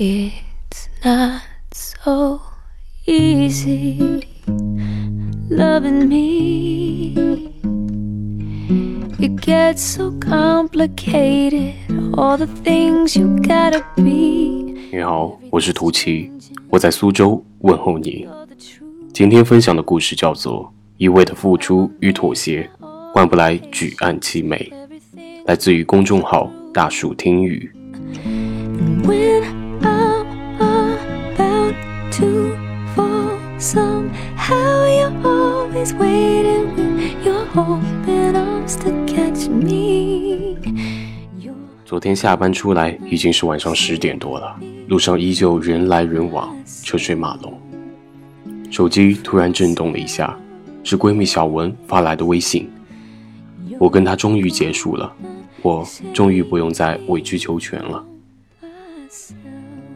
It's not so easy loving me. It gets so complicated, all the things you gotta be. 你好，我是图奇，我在苏州问候你。今天分享的故事叫做《一味的付出与妥协换不来举案齐眉》，来自于公众号大树听雨。昨天下班出来已经是晚上十点多了，路上依旧人来人往，车水马龙。手机突然震动了一下，是闺蜜小文发来的微信。我跟她终于结束了，我终于不用再委曲求全了。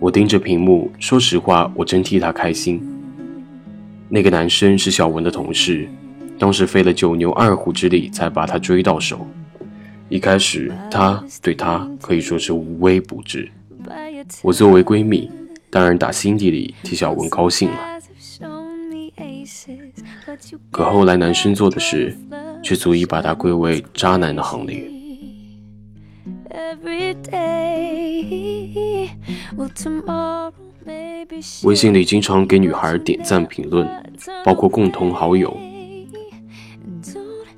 我盯着屏幕，说实话，我真替她开心。那个男生是小文的同事，当时费了九牛二虎之力才把她追到手。一开始，她对他可以说是无微不至。我作为闺蜜，当然打心底里替小文高兴了。可后来男生做的事，却足以把他归为渣男的行列。微信里经常给女孩点赞评论，包括共同好友。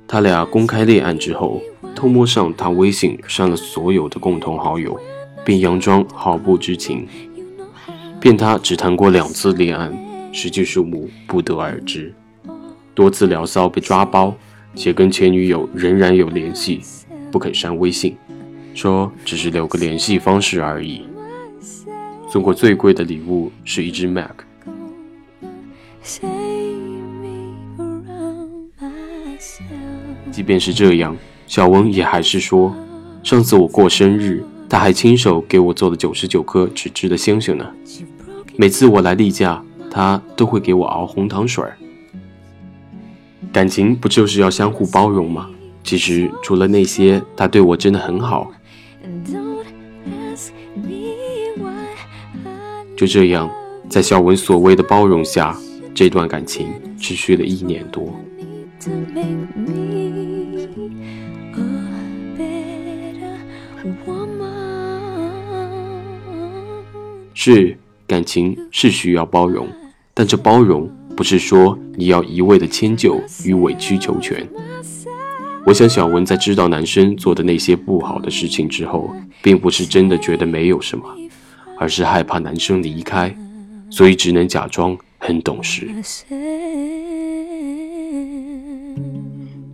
他俩公开恋爱之后，偷摸上他微信删了所有的共同好友，并佯装毫不知情，骗他只谈过两次恋爱，实际数目不得而知。多次聊骚被抓包，且跟前女友仍然有联系，不肯删微信，说只是留个联系方式而已。送过最贵的礼物是一支 Mac。即便是这样，小文也还是说，上次我过生日，他还亲手给我做了九十九颗纸质的星星呢。每次我来例假，他都会给我熬红糖水儿。感情不就是要相互包容吗？其实除了那些，他对我真的很好。就这样，在小文所谓的包容下，这段感情持续了一年多。是感情是需要包容，但这包容不是说你要一味的迁就与委曲求全。我想小文在知道男生做的那些不好的事情之后，并不是真的觉得没有什么，而是害怕男生离开，所以只能假装很懂事。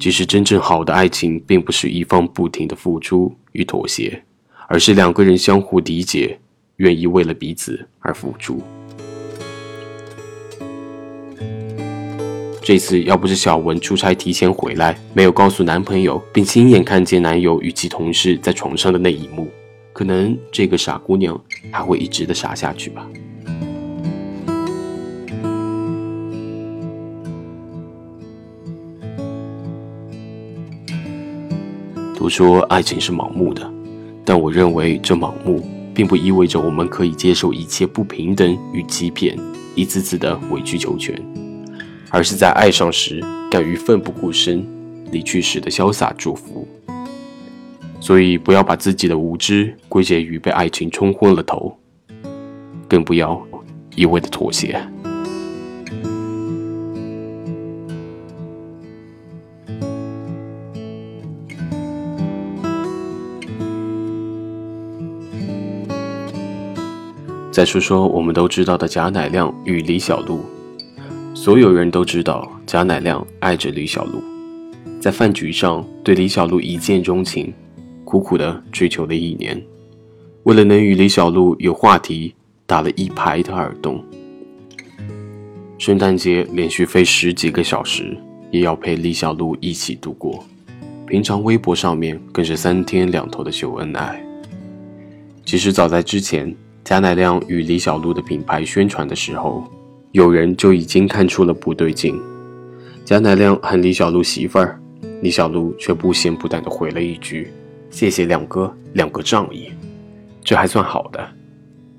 其实真正好的爱情，并不是一方不停的付出与妥协，而是两个人相互理解，愿意为了彼此而付出。这次要不是小文出差提前回来，没有告诉男朋友，并亲眼看见男友与其同事在床上的那一幕，可能这个傻姑娘还会一直的傻下去吧。都说爱情是盲目的，但我认为这盲目并不意味着我们可以接受一切不平等与欺骗，一次次的委曲求全，而是在爱上时敢于奋不顾身，离去时的潇洒祝福。所以不要把自己的无知归结于被爱情冲昏了头，更不要一味的妥协。再说说我们都知道的贾乃亮与李小璐，所有人都知道贾乃亮爱着李小璐，在饭局上对李小璐一见钟情，苦苦的追求了一年，为了能与李小璐有话题，打了一排的耳洞。圣诞节连续飞十几个小时，也要陪李小璐一起度过。平常微博上面更是三天两头的秀恩爱。其实早在之前，贾乃亮与李小璐的品牌宣传的时候，有人就已经看出了不对劲。贾乃亮喊李小璐媳妇儿，李小璐却不咸不淡地回了一句：“谢谢亮哥，亮哥仗义。”这还算好的。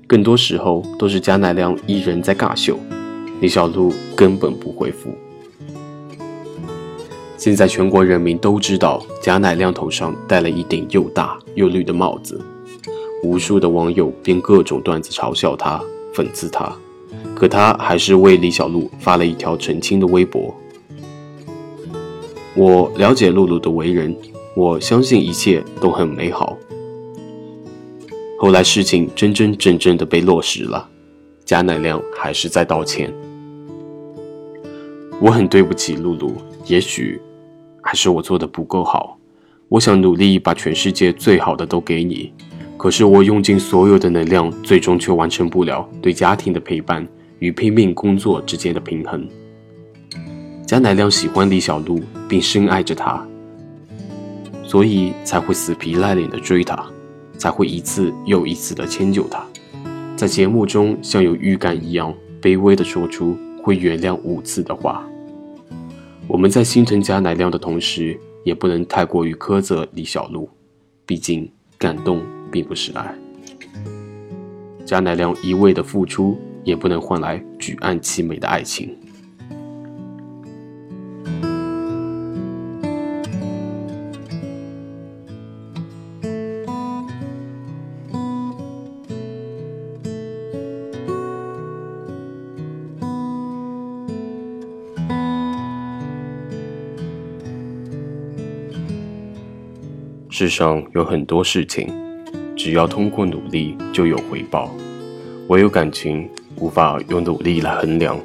更多时候都是贾乃亮一人在尬秀，李小璐根本不回复。现在全国人民都知道贾乃亮头上戴了一顶又大又绿的帽子，无数的网友编各种段子嘲笑他、讽刺他，可他还是为李小璐发了一条澄清的微博。我了解露露的为人，我相信一切都很美好。后来事情真真正正的被落实了，贾乃亮还是在道歉。我很对不起露露，也许。还是我做的不够好，我想努力把全世界最好的都给你，可是我用尽所有的能量，最终却完成不了对家庭的陪伴与拼命工作之间的平衡。贾乃亮喜欢李小璐，并深爱着她，所以才会死皮赖脸的追她，才会一次又一次的迁就她，在节目中像有预感一样卑微的说出会原谅五次的话。我们在心疼贾乃亮的同时，也不能太过于苛责李小璐，毕竟感动并不是爱。贾乃亮一味的付出，也不能换来举案齐眉的爱情。世上有很多事情，只要通过努力就有回报，唯有感情无法用努力来衡量。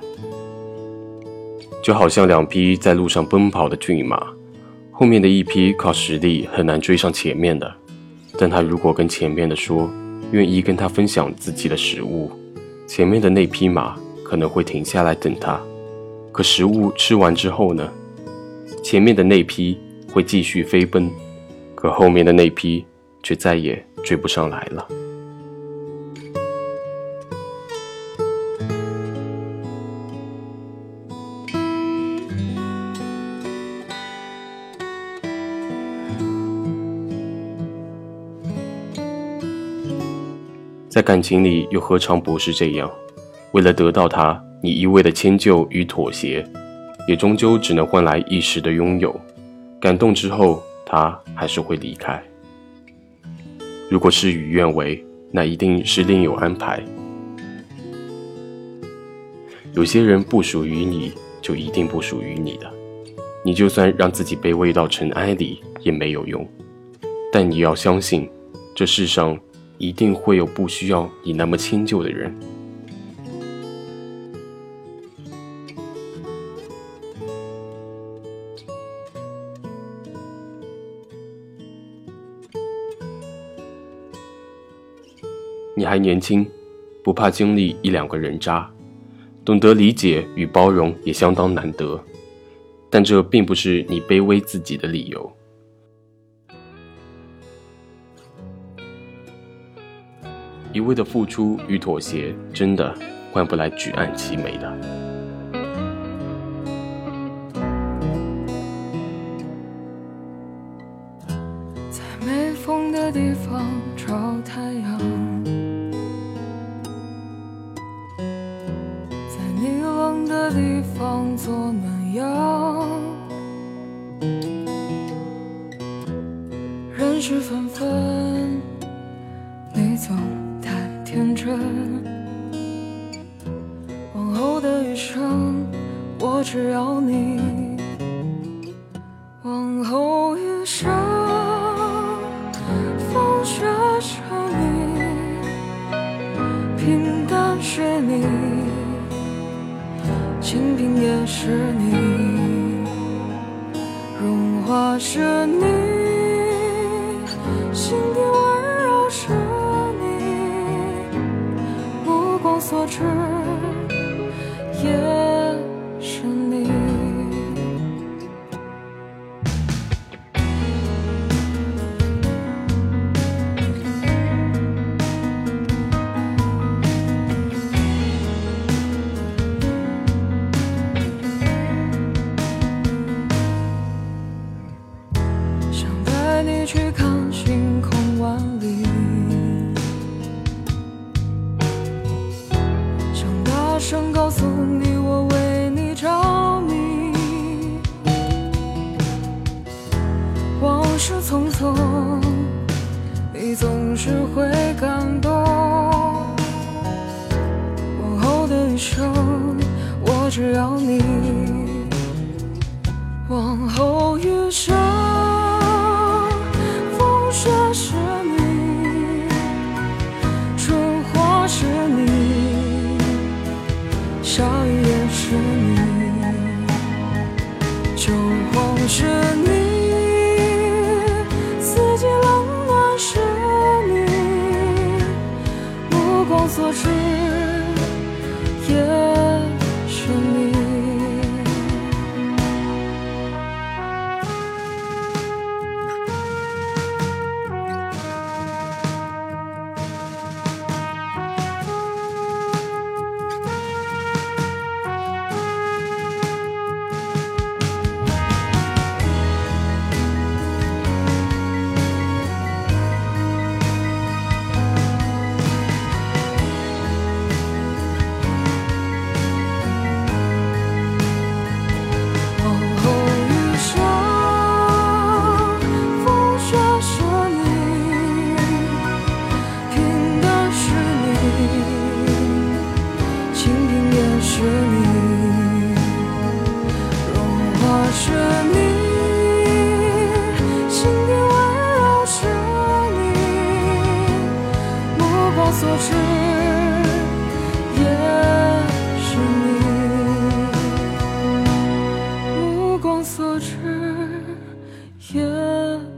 就好像两匹在路上奔跑的骏马，后面的一匹靠实力很难追上前面的，但他如果跟前面的说愿意跟他分享自己的食物，前面的那匹马可能会停下来等他。可食物吃完之后呢？前面的那匹会继续飞奔。可后面的那匹却再也追不上来了。在感情里，又何尝不是这样？为了得到他，你一味的迁就与妥协，也终究只能换来一时的拥有。感动之后。他还是会离开。如果事与愿违，那一定是另有安排。有些人不属于你，就一定不属于你的。你就算让自己卑微到尘埃里也没有用。但你要相信，这世上一定会有不需要你那么迁就的人。你还年轻，不怕经历一两个人渣，懂得理解与包容也相当难得，但这并不是你卑微自己的理由。一味的付出与妥协，真的换不来举案齐眉的。在没风的地方地方做暖阳，人世纷纷，你总太天真。往后的余生，我只要你。是你，融化是你，心底温柔是你，目光所至。说。嗯也